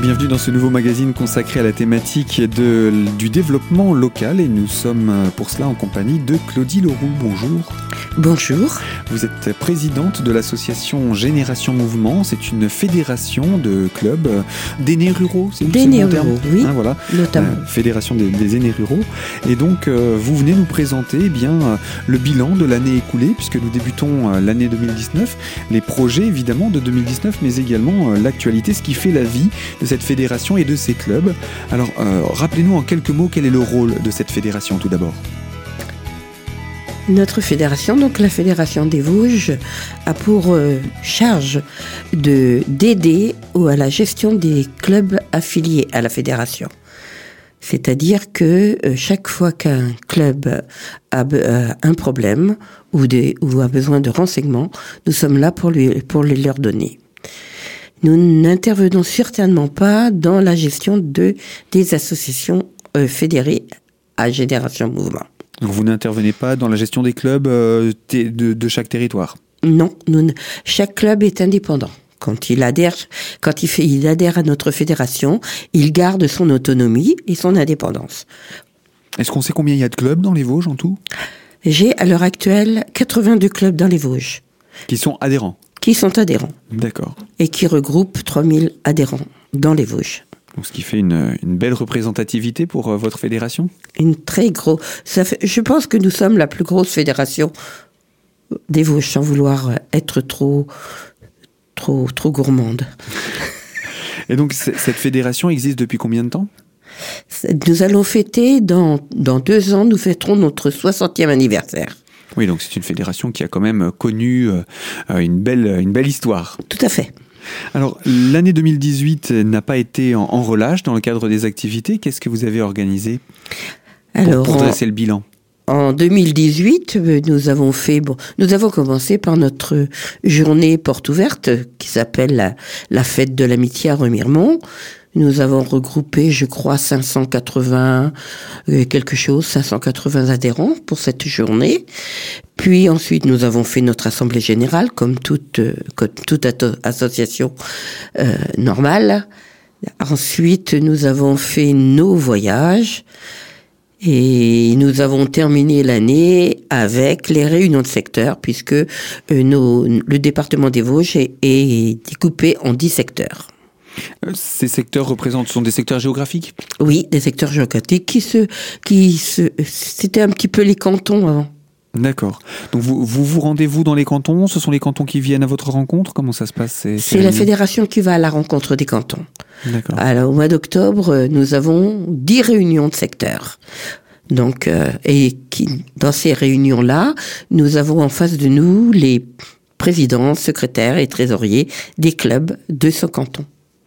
bienvenue dans ce nouveau magazine consacré à la thématique de, du développement local et nous sommes euh, pour cela en compagnie de Claudie Leroux. Bonjour. Bonjour. Vous êtes présidente de l'association Génération Mouvement. C'est une fédération de clubs euh, d'aînés ruraux. C'est d'aînés ruraux, oui. Hein, voilà. Notamment. Euh, fédération des, des, aînés ruraux. Et donc, euh, vous venez nous présenter eh bien euh, le bilan de l'année écoulée, puisque nous débutons l'année 2019, les projets évidemment de 2019, mais également l'actualité, ce qui fait la vie de cette fédération et de ces clubs. Alors, rappelez-nous en quelques mots quel est le rôle de cette fédération tout d'abord. Notre fédération, donc la Fédération des Vosges, a pour euh, charge de d'aider à la gestion des clubs affiliés à la fédération. C'est-à-dire que euh, chaque fois qu'un club a euh, un problème ou, ou a besoin de renseignements, nous sommes là pour, lui, pour les leur donner. Nous n'intervenons certainement pas dans la gestion de, des associations euh, fédérées à Génération Mouvement. Donc vous n'intervenez pas dans la gestion des clubs euh, de, de, chaque territoire? Non, nous, chaque club est indépendant. Quand il adhère, quand il, fait, il adhère à notre fédération, il garde son autonomie et son indépendance. Est-ce qu'on sait combien il y a de clubs dans les Vosges en tout? J'ai à l'heure actuelle 82 clubs dans les Vosges. Qui sont adhérents Qui sont adhérents. D'accord. Et qui regroupent 3000 adhérents dans les Vosges. Donc, ce qui fait une, une belle représentativité pour euh, votre fédération? Une très grosse. Je pense que nous sommes la plus grosse fédération des Vosges, sans vouloir être trop, trop, trop gourmande. Et donc, cette fédération existe depuis combien de temps? Nous allons fêter, dans, dans deux ans, nous fêterons notre 60e anniversaire. Oui, donc c'est une fédération qui a quand même connu euh, une, belle, une belle histoire. Tout à fait. Alors, l'année 2018 n'a pas été en, en, relâche dans le cadre des activités. Qu'est-ce que vous avez organisé pour, Alors, pour dresser le bilan? en 2018, nous avons fait, bon, nous avons commencé par notre journée porte ouverte qui s'appelle la, la, fête de l'amitié à Remiremont. Nous avons regroupé, je crois, 580 euh, quelque chose, 580 adhérents pour cette journée. Puis ensuite, nous avons fait notre assemblée générale, comme toute, euh, association euh, normale. Ensuite, nous avons fait nos voyages. Et nous avons terminé l'année avec les réunions de secteur, puisque le département des Vosges est, est découpé en 10 secteurs. Ces secteurs représentent sont des secteurs géographiques Oui, des secteurs géographiques qui se qui se c'était un petit peu les cantons avant. D'accord. Donc vous, vous vous rendez-vous dans les cantons? Ce sont les cantons qui viennent à votre rencontre? Comment ça se passe? C'est la fédération qui va à la rencontre des cantons. D'accord. Alors au mois d'octobre, nous avons dix réunions de secteur. Donc euh, et qui, dans ces réunions-là, nous avons en face de nous les présidents, secrétaires et trésoriers des clubs de ce canton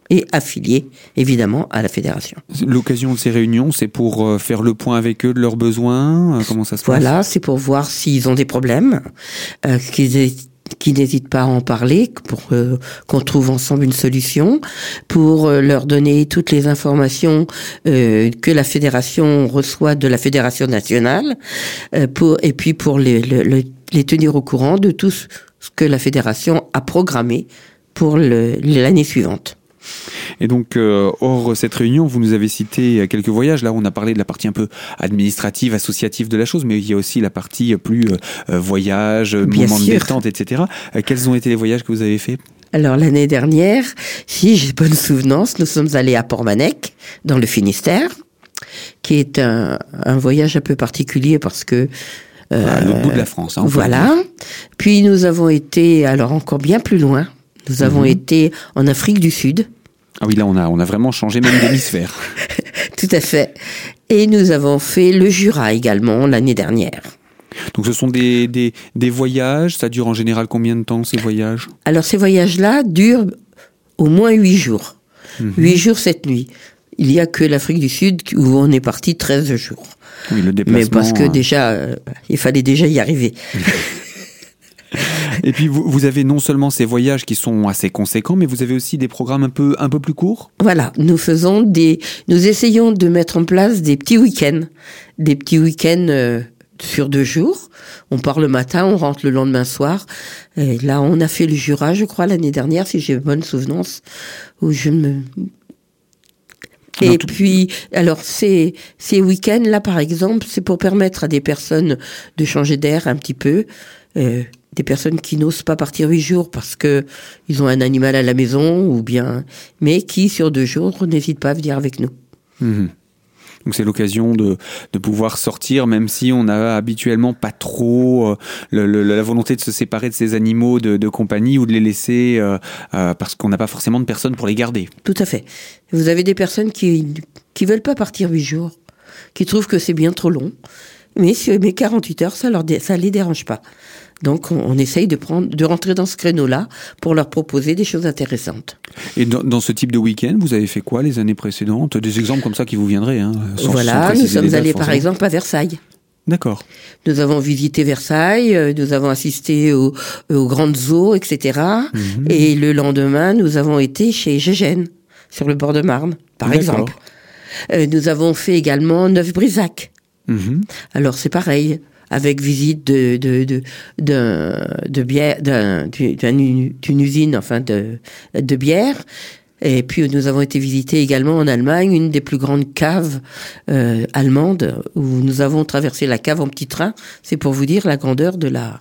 et affiliés évidemment à la fédération. L'occasion de ces réunions, c'est pour euh, faire le point avec eux de leurs besoins. Comment ça se voilà, passe? Voilà, c'est pour voir s'ils ont des problèmes, euh, qu'ils aient qui n'hésitent pas à en parler pour euh, qu'on trouve ensemble une solution, pour euh, leur donner toutes les informations euh, que la fédération reçoit de la fédération nationale, pour, et puis pour les, les, les, tenir au courant de tout ce que la fédération a programmé pour l'année suivante. Et donc, euh, hors cette réunion, vous nous avez cité quelques voyages. Là, on a parlé de la partie un peu administrative, associative de la chose, mais il y a aussi la partie plus euh, voyage, moment de détente, etc. Euh, quels ont été les voyages que vous avez faits? Alors l'année dernière, si j'ai bonne souvenance, nous sommes allés à Port-Manec, dans le Finistère, qui est un, un, voyage un peu particulier parce que euh, à l'autre bout de la France. Hein, voilà. Puis nous avons été alors encore bien plus loin. Nous avons mmh. été en Afrique du Sud. Ah oui, là on a on a vraiment changé même d'hémisphère. Tout à fait. Et nous avons fait le Jura également l'année dernière. Donc ce sont des, des, des, voyages, ça dure en général combien de temps ces voyages? Alors ces voyages-là durent au moins huit jours. Huit mmh. jours, sept nuits. Il n'y a que l'Afrique du Sud où on est parti 13 jours. Oui, le déplacement. Mais parce que déjà, euh, il fallait déjà y arriver. Et puis vous, vous, avez non seulement ces voyages qui sont assez conséquents, mais vous avez aussi des programmes un peu un peu plus courts? Voilà, nous faisons des, nous essayons de mettre en place des petits week-ends, des petits week-ends euh, sur deux jours. On part le matin, on rentre le lendemain soir. Et là, on a fait le Jura, je crois, l'année dernière, si j'ai bonne souvenance, où je me Et puis, alors ces ces week-ends là, par exemple, c'est pour permettre à des personnes de changer d'air un petit peu. Euh, des personnes qui n'osent pas partir huit jours parce que ils ont un animal à la maison ou bien, mais qui sur deux jours n'hésitent pas à venir avec nous. Mhm. Donc c'est l'occasion de, de pouvoir sortir, même si on n'a habituellement pas trop euh, le, le, la volonté de se séparer de ces animaux de, de compagnie ou de les laisser euh, euh, parce qu'on n'a pas forcément de personnes pour les garder. Tout à fait. Vous avez des personnes qui qui veulent pas partir huit jours, qui trouvent que c'est bien trop long, mais mais 48 heures ça leur ça les dérange pas. Donc on, on essaye de prendre de rentrer dans ce créneau-là pour leur proposer des choses intéressantes. Et dans, dans ce type de week-end, vous avez fait quoi les années précédentes? Des exemples comme ça qui vous viendraient hein, sans- sans voilà, nous sommes allés par exemple à Versailles. D'accord. Nous avons visité Versailles, euh, nous avons assisté aux, aux grandes eaux, etc. Mhm. Et le lendemain, nous avons été chez Gégène, sur le bord de Marne, par exemple. Euh, nous avons fait également Neuf-Brisac. Mhm. Alors c'est pareil, avec visite d'une usine, enfin de bière. Et puis nous avons été visiter également en Allemagne une des plus grandes caves euh, allemandes où nous avons traversé la cave en petit train. C'est pour vous dire la grandeur de la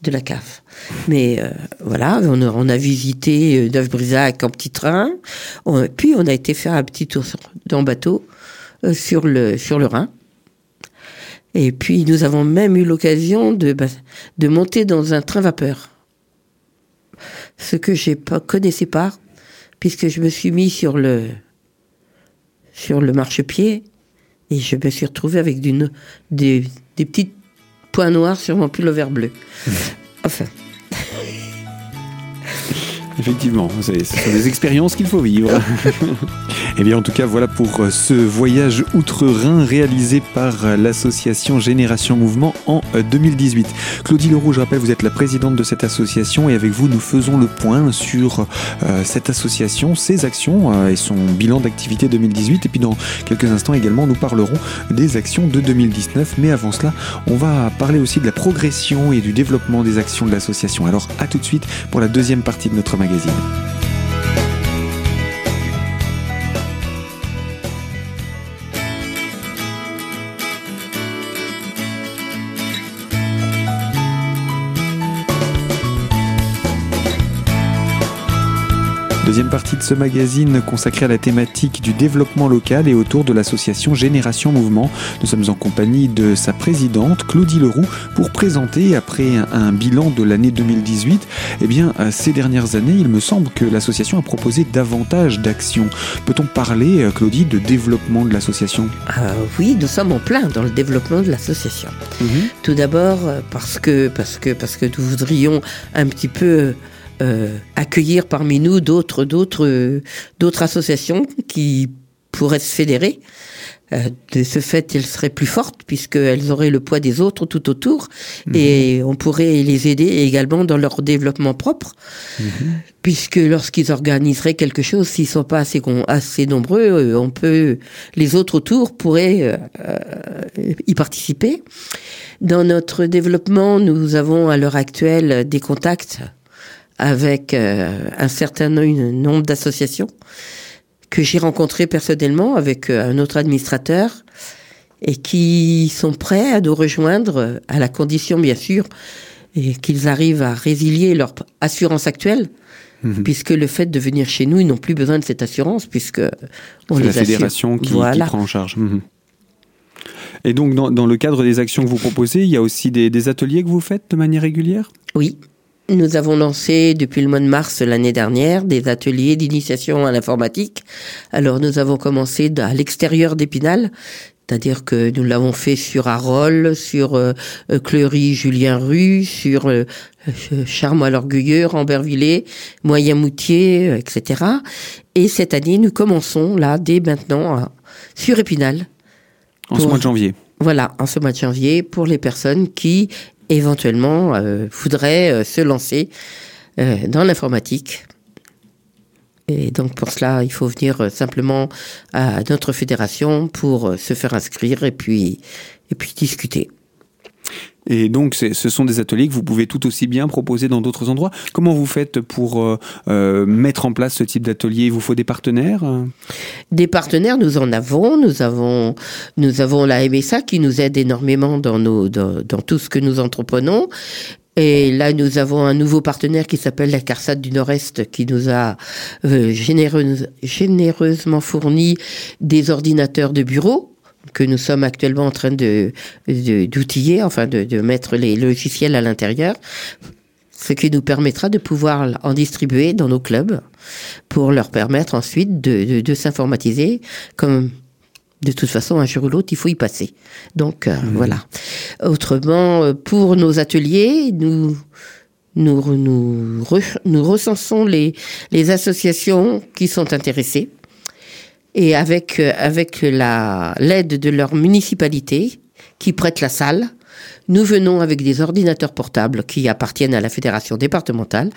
de la cave. Mais euh, voilà, on a, visité euh, Neuf-Brisac en petit train. Puis on a été faire un petit tour sur- en bateau sur le sur le Rhin. Et puis nous avons même eu l'occasion de bah, de monter dans un train vapeur. Ce que je pas connaissais pas, puisque je me suis mis sur le sur le marchepied et je me suis retrouvé avec des, des petits points noirs sur mon pullover bleu. Enfin, Effectivement, ce sont des expériences qu'il faut vivre. Eh bien, en tout cas, voilà pour euh, ce voyage outre-Rhin réalisé par euh, l'association Génération Mouvement en euh, 2018. Claudie Leroux, je rappelle, vous êtes la présidente de cette association et avec vous, nous faisons le point sur euh, cette association, ses actions euh, et son bilan d'activité 2018. Et puis, dans quelques instants également, nous parlerons des actions de 2019. Mais avant cela, on va parler aussi de la progression et du développement des actions de l'association. Alors, à tout de suite pour la deuxième partie de notre magazine. Magazine. Deuxième partie de ce magazine consacré à la thématique du développement local et autour de l'association Génération Mouvement. Nous sommes en compagnie de sa présidente Claudie Leroux pour présenter, après un, un bilan de l'année 2018, eh bien, euh, ces dernières années, il me semble que l'association a proposé davantage d'actions. Peut-on parler, euh, Claudie, de développement de l'association? Euh, oui, nous sommes en plein dans le développement de l'association. Tout d'abord parce que parce que parce que nous voudrions un petit peu euh, accueillir parmi nous d'autres d'autres euh, d'autres associations qui pourraient se fédérer. Euh, de ce fait, elles seraient plus fortes puisqu'elles auraient le poids des autres tout autour et on pourrait les aider également dans leur développement propre puisque lorsqu'ils organiseraient quelque chose, s'ils sont pas assez assez nombreux, euh, on peut les autres autour pourraient euh, y participer. Dans notre développement, nous avons à l'heure actuelle des contacts avec euh, un certain no- nombre d'associations que j'ai rencontrées personnellement avec euh, un autre administrateur et qui sont prêts à nous rejoindre euh, à la condition, bien sûr, et qu'ils arrivent à résilier leur assurance actuelle, Mhm. puisque le fait de venir chez nous, ils n'ont plus besoin de cette assurance, puisque on les la assure. fédération qui, qui Voilà. prend en charge. Mhm. Et donc, dans, dans le cadre des actions que vous proposez, il y a aussi des, des ateliers que vous faites de manière régulière? Oui. Nous avons lancé depuis le mois de mars l'année dernière des ateliers d'initiation à l'informatique. Alors nous avons commencé à l'extérieur d'Épinal, c'est-à-dire que nous l'avons fait sur Arol, sur euh, euh, Cleury, Julien Rue, sur euh, euh, Charmois-l'Orgueilleux, Rambervillers, Moyen-Moutier, euh, etc. Et cette année, nous commençons là, dès maintenant, à- sur Épinal. en ce mois de janvier. Voilà, en ce mois de janvier, pour les personnes qui éventuellement euh, voudraient euh, se lancer euh, dans l'informatique. Et donc pour cela, il faut venir euh, simplement à notre fédération pour se faire inscrire et puis et puis discuter. Et donc, ce sont des ateliers que vous pouvez tout aussi bien proposer dans d'autres endroits. Comment vous faites pour euh, euh, mettre en place ce type d'atelier? Il vous faut des partenaires? Des partenaires, nous en avons. Nous avons, nous avons la MSA qui nous aide énormément dans, tout ce que nous entreprenons. Et là, nous avons un nouveau partenaire qui s'appelle la CARSAT du Nord-Est qui nous a euh, généreuse, généreusement fourni des ordinateurs de bureau que nous sommes actuellement en train de d'outiller, enfin de, de mettre les logiciels à l'intérieur, ce qui nous permettra de pouvoir en distribuer dans nos clubs pour leur permettre ensuite de, de, de s'informatiser comme de toute façon, un jour ou l'autre, il faut y passer. Donc euh, mmh. voilà. Autrement, euh, pour nos ateliers, nous nous nous, nous recensons les les associations qui sont intéressées et avec euh, avec la l'aide de leur municipalité qui prête la salle, nous venons avec des ordinateurs portables qui appartiennent à la fédération départementale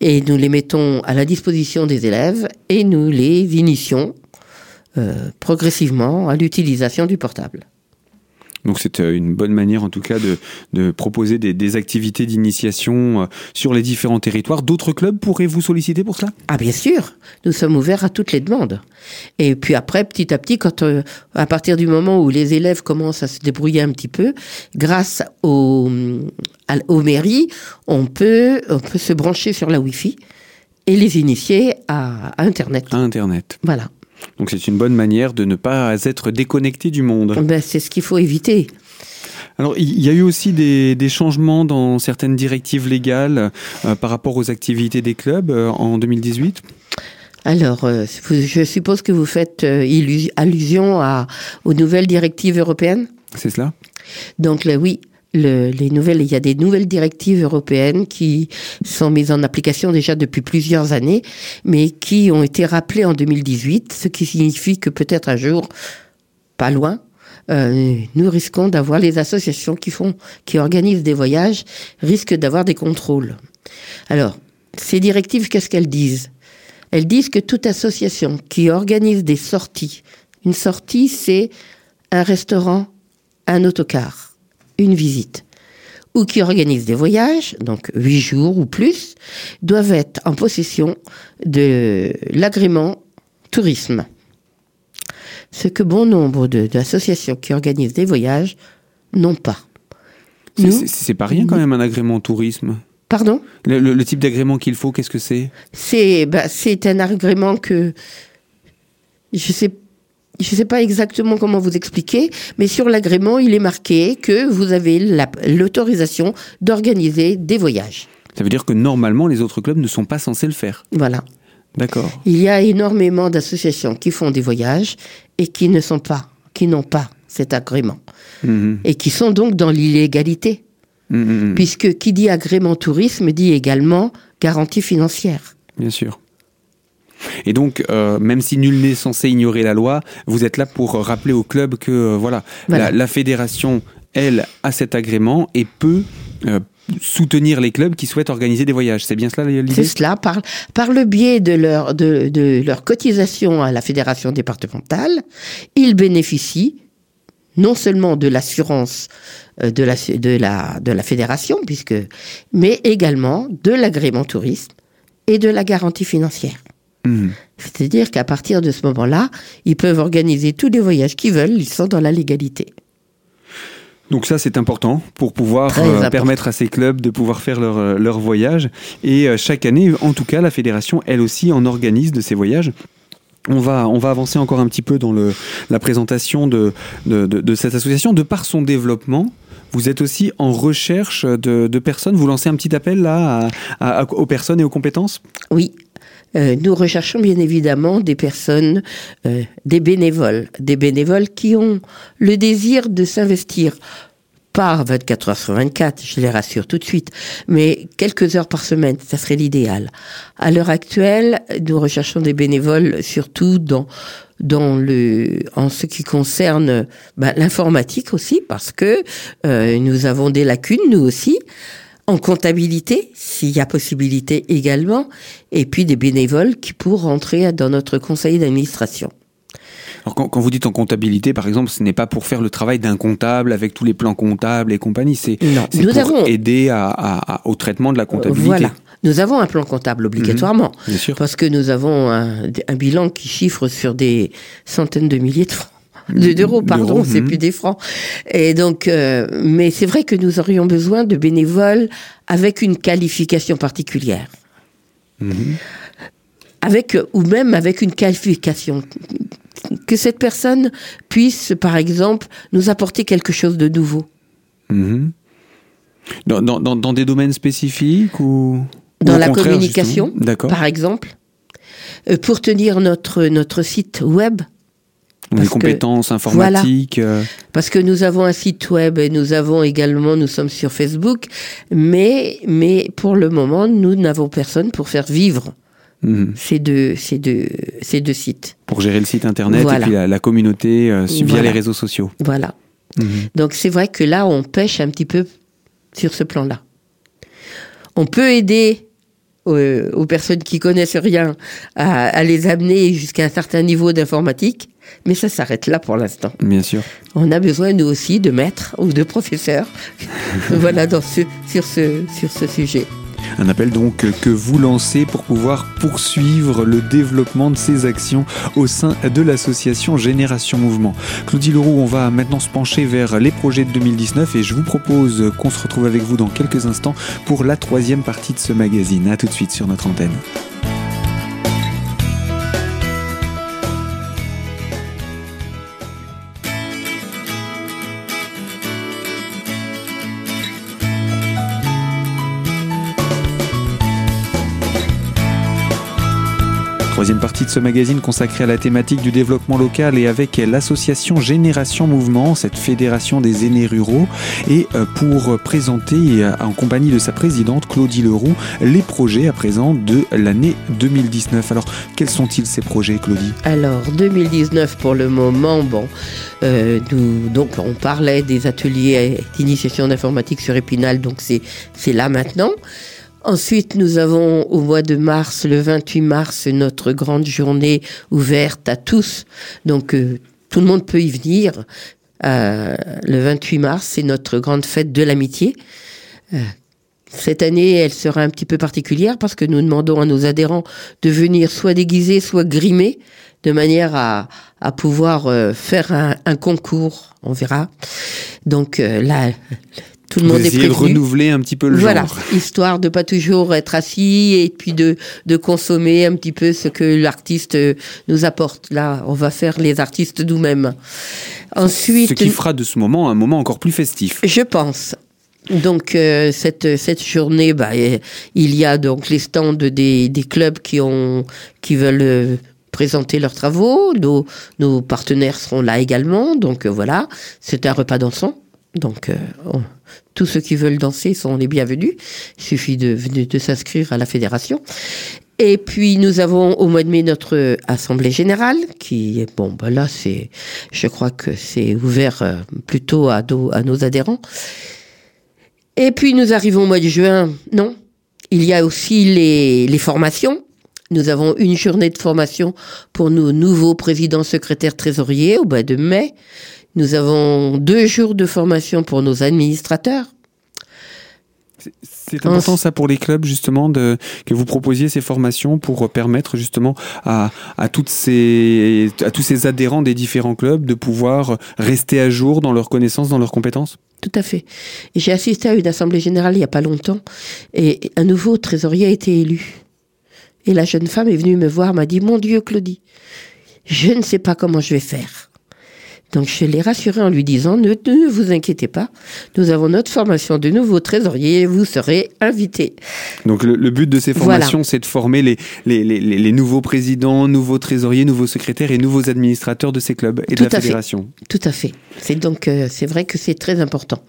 et nous les mettons à la disposition des élèves et nous les initions euh, progressivement à l'utilisation du portable. Donc c'est euh, une bonne manière en tout cas de, de proposer des, des activités d'initiation euh, sur les différents territoires. D'autres clubs pourraient vous solliciter pour cela? Ah bien sûr, nous sommes ouverts à toutes les demandes. Et puis après, petit à petit, quand à partir du moment où les élèves commencent à se débrouiller un petit peu, grâce aux, aux mairies, on peut, on peut se brancher sur la Wi-Fi et les initier à, à Internet. À Internet. Voilà. Donc c'est une bonne manière de ne pas être déconnecté du monde. Ben, c'est ce qu'il faut éviter. Alors, il y a eu aussi des, des changements dans certaines directives légales euh, par rapport aux activités des clubs euh, en 2018 alors, euh, je suppose que vous faites allusion à, aux nouvelles directives européennes? C'est cela? Donc, là, oui, il y a des nouvelles directives européennes qui sont mises en application déjà depuis plusieurs années, mais qui ont été rappelées en 2018, ce qui signifie que peut-être un jour, pas loin, euh, nous risquons d'avoir les associations qui font, qui organisent des voyages, risquent d'avoir des contrôles. Alors, ces directives, qu'est-ce qu'elles disent? Elles disent que toute association qui organise des sorties, une sortie, c'est un restaurant, un autocar une visite ou qui organisent des voyages, donc huit jours ou plus, doivent être en possession de l'agrément tourisme. Ce que bon nombre d'associations qui organisent des voyages n'ont pas. C'est pas rien quand même un agrément tourisme. Pardon? Le, le, le type d'agrément qu'il faut, qu'est-ce que c'est? C'est bah, un agrément que je sais je ne sais pas exactement comment vous expliquer, mais sur l'agrément, il est marqué que vous avez l'autorisation d'organiser des voyages. Ça veut dire que normalement, les autres clubs ne sont pas censés le faire. Voilà. D'accord. Il y a énormément d'associations qui font des voyages et qui ne sont pas, qui n'ont pas cet agrément. Mmh. Et qui sont donc dans l'illégalité. Mmh. Puisque qui dit agrément tourisme dit également garantie financière. Bien sûr. Et donc, euh, même si nul n'est censé ignorer la loi, vous êtes là pour rappeler au club que euh, voilà, voilà. La, la, fédération, elle, a cet agrément et peut euh, soutenir les clubs qui souhaitent organiser des voyages. C'est bien cela l'idée C'est cela, par, par le biais de leur, de, de leur cotisation à la fédération départementale, ils bénéficient non seulement de l'assurance de la, de, la, de la fédération, puisque, mais également de l'agrément tourisme et de la garantie financière. Mmh. C'est-à-dire qu'à partir de ce moment-là, ils peuvent organiser tous les voyages qu'ils veulent, ils sont dans la légalité. Donc ça, c'est important pour pouvoir euh, permettre à ces clubs de pouvoir faire leur, euh, leur voyage. Et euh, chaque année, en tout cas, la fédération, elle aussi, en organise de ces voyages. On va, on va avancer encore un petit peu dans le, la présentation de, de, de, de cette association. De par son développement, vous êtes aussi en recherche de, de, personnes. Vous lancez un petit appel là à, à, aux personnes et aux compétences? Oui, euh, nous recherchons bien évidemment des personnes, euh, des bénévoles, des bénévoles qui ont le désir de s'investir par 24 heures sur 24, je les rassure tout de suite, mais quelques heures par semaine, ça serait l'idéal. À l'heure actuelle, nous recherchons des bénévoles surtout dans dans le en ce qui concerne ben, l'informatique aussi parce que euh, nous avons des lacunes nous aussi en comptabilité, s'il y a possibilité également, et puis des bénévoles qui pourront rentrer dans notre conseil d'administration. Alors quand, quand, vous dites en comptabilité, par exemple, ce n'est pas pour faire le travail d'un comptable avec tous les plans comptables et compagnie, c'est pour avons... aider à, à, au traitement de la comptabilité. Voilà. Nous avons un plan comptable obligatoirement, mmh, bien sûr. parce que nous avons un, un, bilan qui chiffre sur des centaines de milliers de francs. D'euros, pardon, c'est mmh. plus des francs. Et donc, euh, mais c'est vrai que nous aurions besoin de bénévoles avec une qualification particulière. Mmh. Avec, ou même avec une qualification. Que cette personne puisse, par exemple, nous apporter quelque chose de nouveau. Mmh. Dans, dans, dans, des domaines spécifiques ou Dans ou la communication, par exemple. Euh, pour tenir notre, notre site web, les compétences informatiques. Voilà. Parce que nous avons un site web et nous avons également, nous sommes sur Facebook, mais, mais pour le moment, nous n'avons personne pour faire vivre mmh. ces, deux, ces, deux, ces deux sites. Pour gérer le site internet voilà. et puis la, la communauté euh, via voilà. les réseaux sociaux. Voilà. Mmh. Donc c'est vrai que là, on pêche un petit peu sur ce plan-là. On peut aider aux, aux, personnes qui connaissent rien à, à les amener jusqu'à un certain niveau d'informatique, mais ça s'arrête là pour l'instant. Bien sûr. On a besoin, nous aussi, de maîtres ou de professeurs voilà, dans ce, sur, ce, sur ce sujet. Un appel donc que vous lancez pour pouvoir poursuivre le développement de ces actions au sein de l'association Génération Mouvement. Claudie Leroux, on va maintenant se pencher vers les projets de 2019 et je vous propose qu'on se retrouve avec vous dans quelques instants pour la troisième partie de ce magazine. A tout de suite sur notre antenne. Partie de ce magazine consacré à la thématique du développement local et avec l'association Génération Mouvement, cette fédération des aînés ruraux, et pour présenter en compagnie de sa présidente Claudie Leroux les projets à présent de l'année 2019. Alors quels sont-ils ces projets Claudie? Alors 2019 pour le moment, bon, euh, donc on parlait des ateliers d'initiation d'informatique sur Épinal, donc c'est là maintenant. Ensuite, nous avons au mois de mars, le 28 mars, notre grande journée ouverte à tous. Donc, euh, tout le monde peut y venir. Euh, le 28 mars, c'est notre grande fête de l'amitié. Euh, cette année, elle sera un petit peu particulière parce que nous demandons à nos adhérents de venir soit déguisés, soit grimés, de manière à, pouvoir faire un, un, concours. On verra. Donc là, tout le Vous monde est prévenu. de renouveler un petit peu le voilà, genre. histoire de pas toujours être assis et puis de, de consommer un petit peu ce que l'artiste nous apporte. Là, on va faire les artistes nous-mêmes. Ensuite, ce qui fera de ce moment un moment encore plus festif. Je pense. Donc euh, cette cette journée, bah, il y a donc les stands des, des clubs qui ont qui veulent euh, présenter leurs travaux. Nos, nos partenaires seront là également. Donc euh, voilà, c'est un repas dansant. Donc, euh, tous ceux qui veulent danser sont les bienvenus. Il suffit de, s'inscrire à la fédération. Et puis, nous avons au mois de mai notre assemblée générale, qui est, bon, ben là, c'est, je crois que c'est ouvert euh, plutôt à nos adhérents. Et puis, nous arrivons au mois de juin. Non. Il y a aussi les, les formations. Nous avons une journée de formation pour nos nouveaux présidents, secrétaires, trésoriers au mois de mai. Nous avons deux jours de formation pour nos administrateurs. C'est important ça pour les clubs justement de, que vous proposiez ces formations pour permettre justement à, à, toutes ces, à tous ces adhérents des différents clubs de pouvoir rester à jour dans leurs connaissances, dans leurs compétences? Tout à fait. J'ai assisté à une assemblée générale il n'y a pas longtemps et un nouveau trésorier a été élu. Et la jeune femme est venue me voir, m'a dit, mon Dieu Claudie, je ne sais pas comment je vais faire. Donc je l'ai rassuré en lui disant ne, ne, vous inquiétez pas, nous avons notre formation de nouveau trésorier, vous serez invité. Donc le, le, but de ces formations, voilà. c'est de former les, les, les, les, nouveaux présidents, nouveaux trésoriers, nouveaux secrétaires et nouveaux administrateurs de ces clubs et Tout de la fédération. Fait. Tout à fait. C'est donc euh, c'est vrai que c'est très important.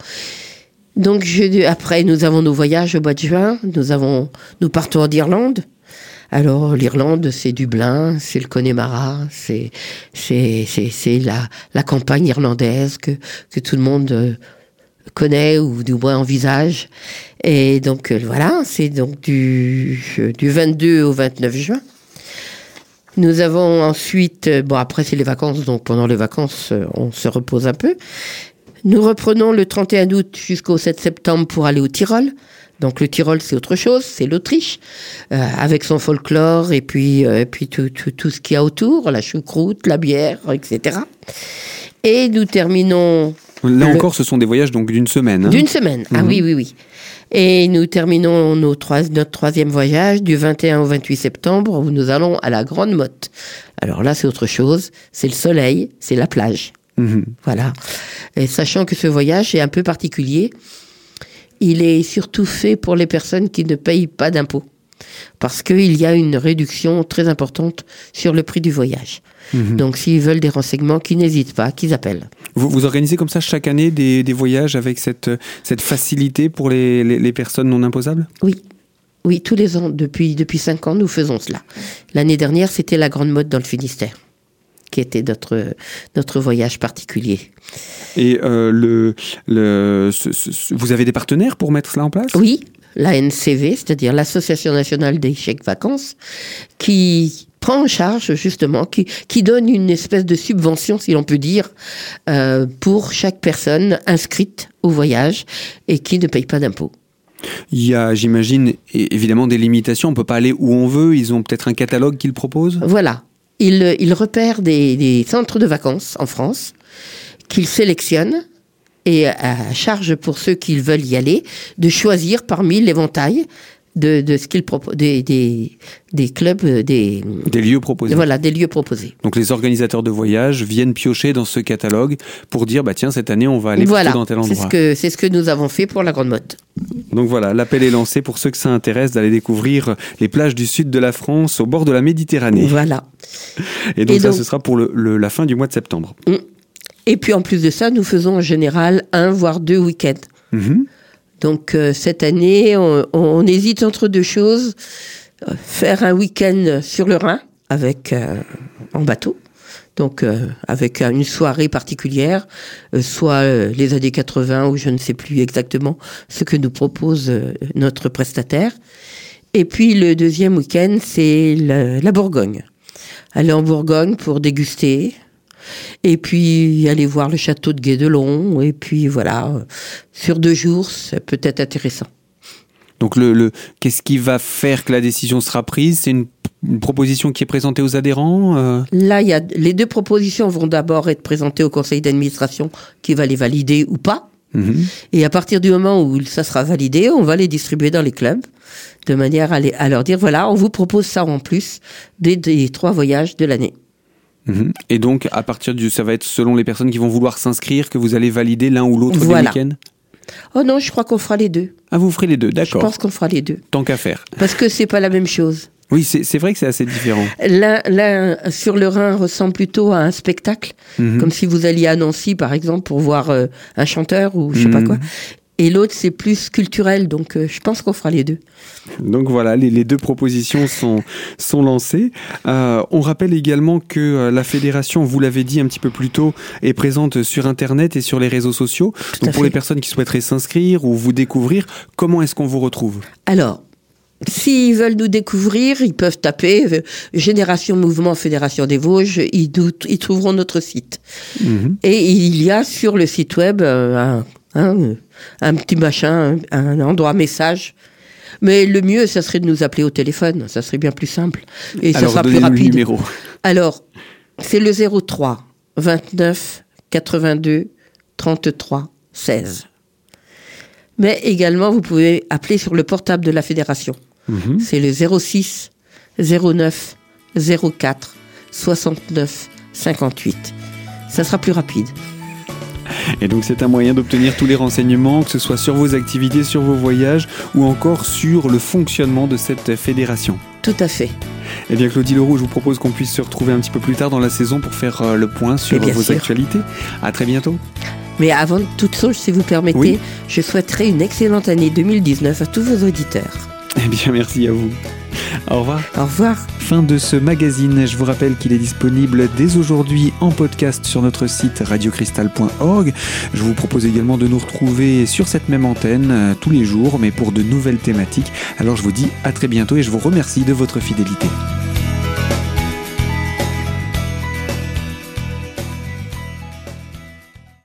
Donc je, après nous avons nos voyages au mois de juin, nous avons nous partons en Irlande. Alors l'Irlande, c'est Dublin, c'est le Connemara, c'est c'est la la campagne irlandaise que tout le monde euh, connaît ou du moins envisage. Et donc euh, voilà, c'est donc du du 22 au 29 juin. Nous avons ensuite, euh, bon après c'est les vacances, donc pendant les vacances euh, on se repose un peu. Nous reprenons le 31 août jusqu'au 7 septembre pour aller au Tyrol. Donc le Tyrol c'est autre chose, c'est l'Autriche, euh, avec son folklore et puis, euh, et puis tout, tout, tout ce qu'il y a autour, la choucroute, la bière, etc. Et nous terminons Là Le- encore, ce sont des voyages donc d'une semaine. hein. d'une semaine. Ah Mhm. oui, oui, oui. Et nous terminons nos trois, notre troisième voyage du 21 au 28 septembre où nous allons à la Grande Motte. Alors là, c'est autre chose. C'est le soleil, c'est la plage. Mhm. Voilà. Et sachant que ce voyage est un peu particulier, il est surtout fait pour les personnes qui ne payent pas d'impôts. Parce qu'il y a une réduction très importante sur le prix du voyage. Mhm. Donc s'ils veulent des renseignements, qu'ils n'hésitent pas, qu'ils appellent. Vous, vous organisez comme ça chaque année des, des voyages avec cette, cette facilité pour les, les- les personnes non imposables? Oui. Oui, tous les ans, depuis, depuis cinq ans, nous faisons cela. L'année dernière, c'était la Grande Mode dans le Finistère, qui était notre, notre voyage particulier. Et euh, le, le, ce- ce- ce- vous avez des partenaires pour mettre cela en place? Oui, la NCV, c'est-à-dire l'Association nationale des chèques vacances, qui prend en charge justement, qui, qui donne une espèce de subvention, si l'on peut dire, euh, pour chaque personne inscrite au voyage et qui ne paye pas d'impôts. Il y a, j'imagine, évidemment des limitations. On peut pas aller où on veut. Ils ont peut-être un catalogue qu'ils proposent? Voilà. Il, repère des, des centres de vacances en France qu'il sélectionne et à charge pour ceux qui veulent y aller de choisir parmi l'éventail de, de ce qu'il propose des, des, des clubs euh, des Des lieux proposés. voilà des lieux proposés. Donc les organisateurs de voyages viennent piocher dans ce catalogue pour dire bah tiens cette année on va aller voilà, dans tel c'est endroit. ce que c'est ce que nous avons fait pour la Grande Motte. Donc voilà, l'appel est lancé pour ceux que ça intéresse d'aller découvrir les plages du sud de la France au bord de la Méditerranée. Voilà. Et donc Et ça ce sera pour le, le- la fin du mois de septembre. Et puis en plus de ça, nous faisons en général un voire deux week-ends. Mhm. Donc euh, cette année, on, on hésite entre deux choses Euh, faire un week-end sur le Rhin avec euh, en bateau. Donc euh, avec une soirée particulière, soit les années 80 ou je ne sais plus exactement ce que nous propose notre prestataire. Et puis le deuxième week-end, c'est la, la Bourgogne. Aller en Bourgogne pour déguster. Et puis aller voir le château de Guédelon. Et puis voilà, sur deux jours, ça peut être intéressant. Donc le, le qu'est-ce qui va faire que la décision sera prise? C'est une, une proposition qui est présentée aux adhérents euh? Là, il y a les deux propositions vont d'abord être présentées au conseil d'administration qui va les valider ou pas. Mhm. Et à partir du moment où ça sera validé, on va les distribuer dans les clubs de manière à, les- à leur dire voilà, on vous propose ça en plus des, des trois voyages de l'année. Et donc à partir du ça va être selon les personnes qui vont vouloir s'inscrire que vous allez valider l'un ou l'autre Voilà. des week-ends. Oh non, je crois qu'on fera les deux. Ah vous ferez les deux, Je d'accord. pense qu'on fera les deux Tant qu'à faire. parce que c'est pas la même chose. Oui, c'est vrai que c'est assez différent. L'un, l'un sur le Rhin ressemble plutôt à un spectacle, Mhm. comme si vous alliez à Nancy par exemple pour voir euh, un chanteur ou je sais pas Mhm. quoi. Et l'autre c'est plus culturel, donc euh, je pense qu'on fera les deux. Donc voilà, les, les deux propositions sont, sont lancées. Euh, on rappelle également que euh, la fédération, vous l'avez dit un petit peu plus tôt, est présente sur Internet et sur les réseaux sociaux. Tout Donc pour fait. les personnes qui souhaiteraient s'inscrire ou vous découvrir, comment est-ce qu'on vous retrouve? Alors, s'ils veulent nous découvrir, ils peuvent taper euh, Génération Mouvement Fédération des Vosges, ils, trouveront notre site. Mhm. Et il y a sur le site web euh, un, un, un petit machin, un, un endroit message. Mais le mieux, ça serait de nous appeler au téléphone, ça serait bien plus simple. Et ça Alors sera plus le rapide. Alors, c'est le 03 29 82 33 16. Mais également, vous pouvez appeler sur le portable de la fédération. Mhm. C'est le 06 09 04 69 58. Ça sera plus rapide. Et donc c'est un moyen d'obtenir tous les renseignements, que ce soit sur vos activités, sur vos voyages ou encore sur le fonctionnement de cette fédération. Tout à fait. Eh bien Claudie Leroux, je vous propose qu'on puisse se retrouver un petit peu plus tard dans la saison pour faire euh, le point sur vos sûr. actualités. À très bientôt. Mais avant toute chose, si vous permettez, Oui. je souhaiterais une excellente année 2019 à tous vos auditeurs. Eh bien merci à vous. Au revoir. Au revoir. Fin de ce magazine. Je vous rappelle qu'il est disponible dès aujourd'hui en podcast sur notre site radiocristal.org. Je vous propose également de nous retrouver sur cette même antenne euh, tous les jours, mais pour de nouvelles thématiques. Alors je vous dis à très bientôt et je vous remercie de votre fidélité.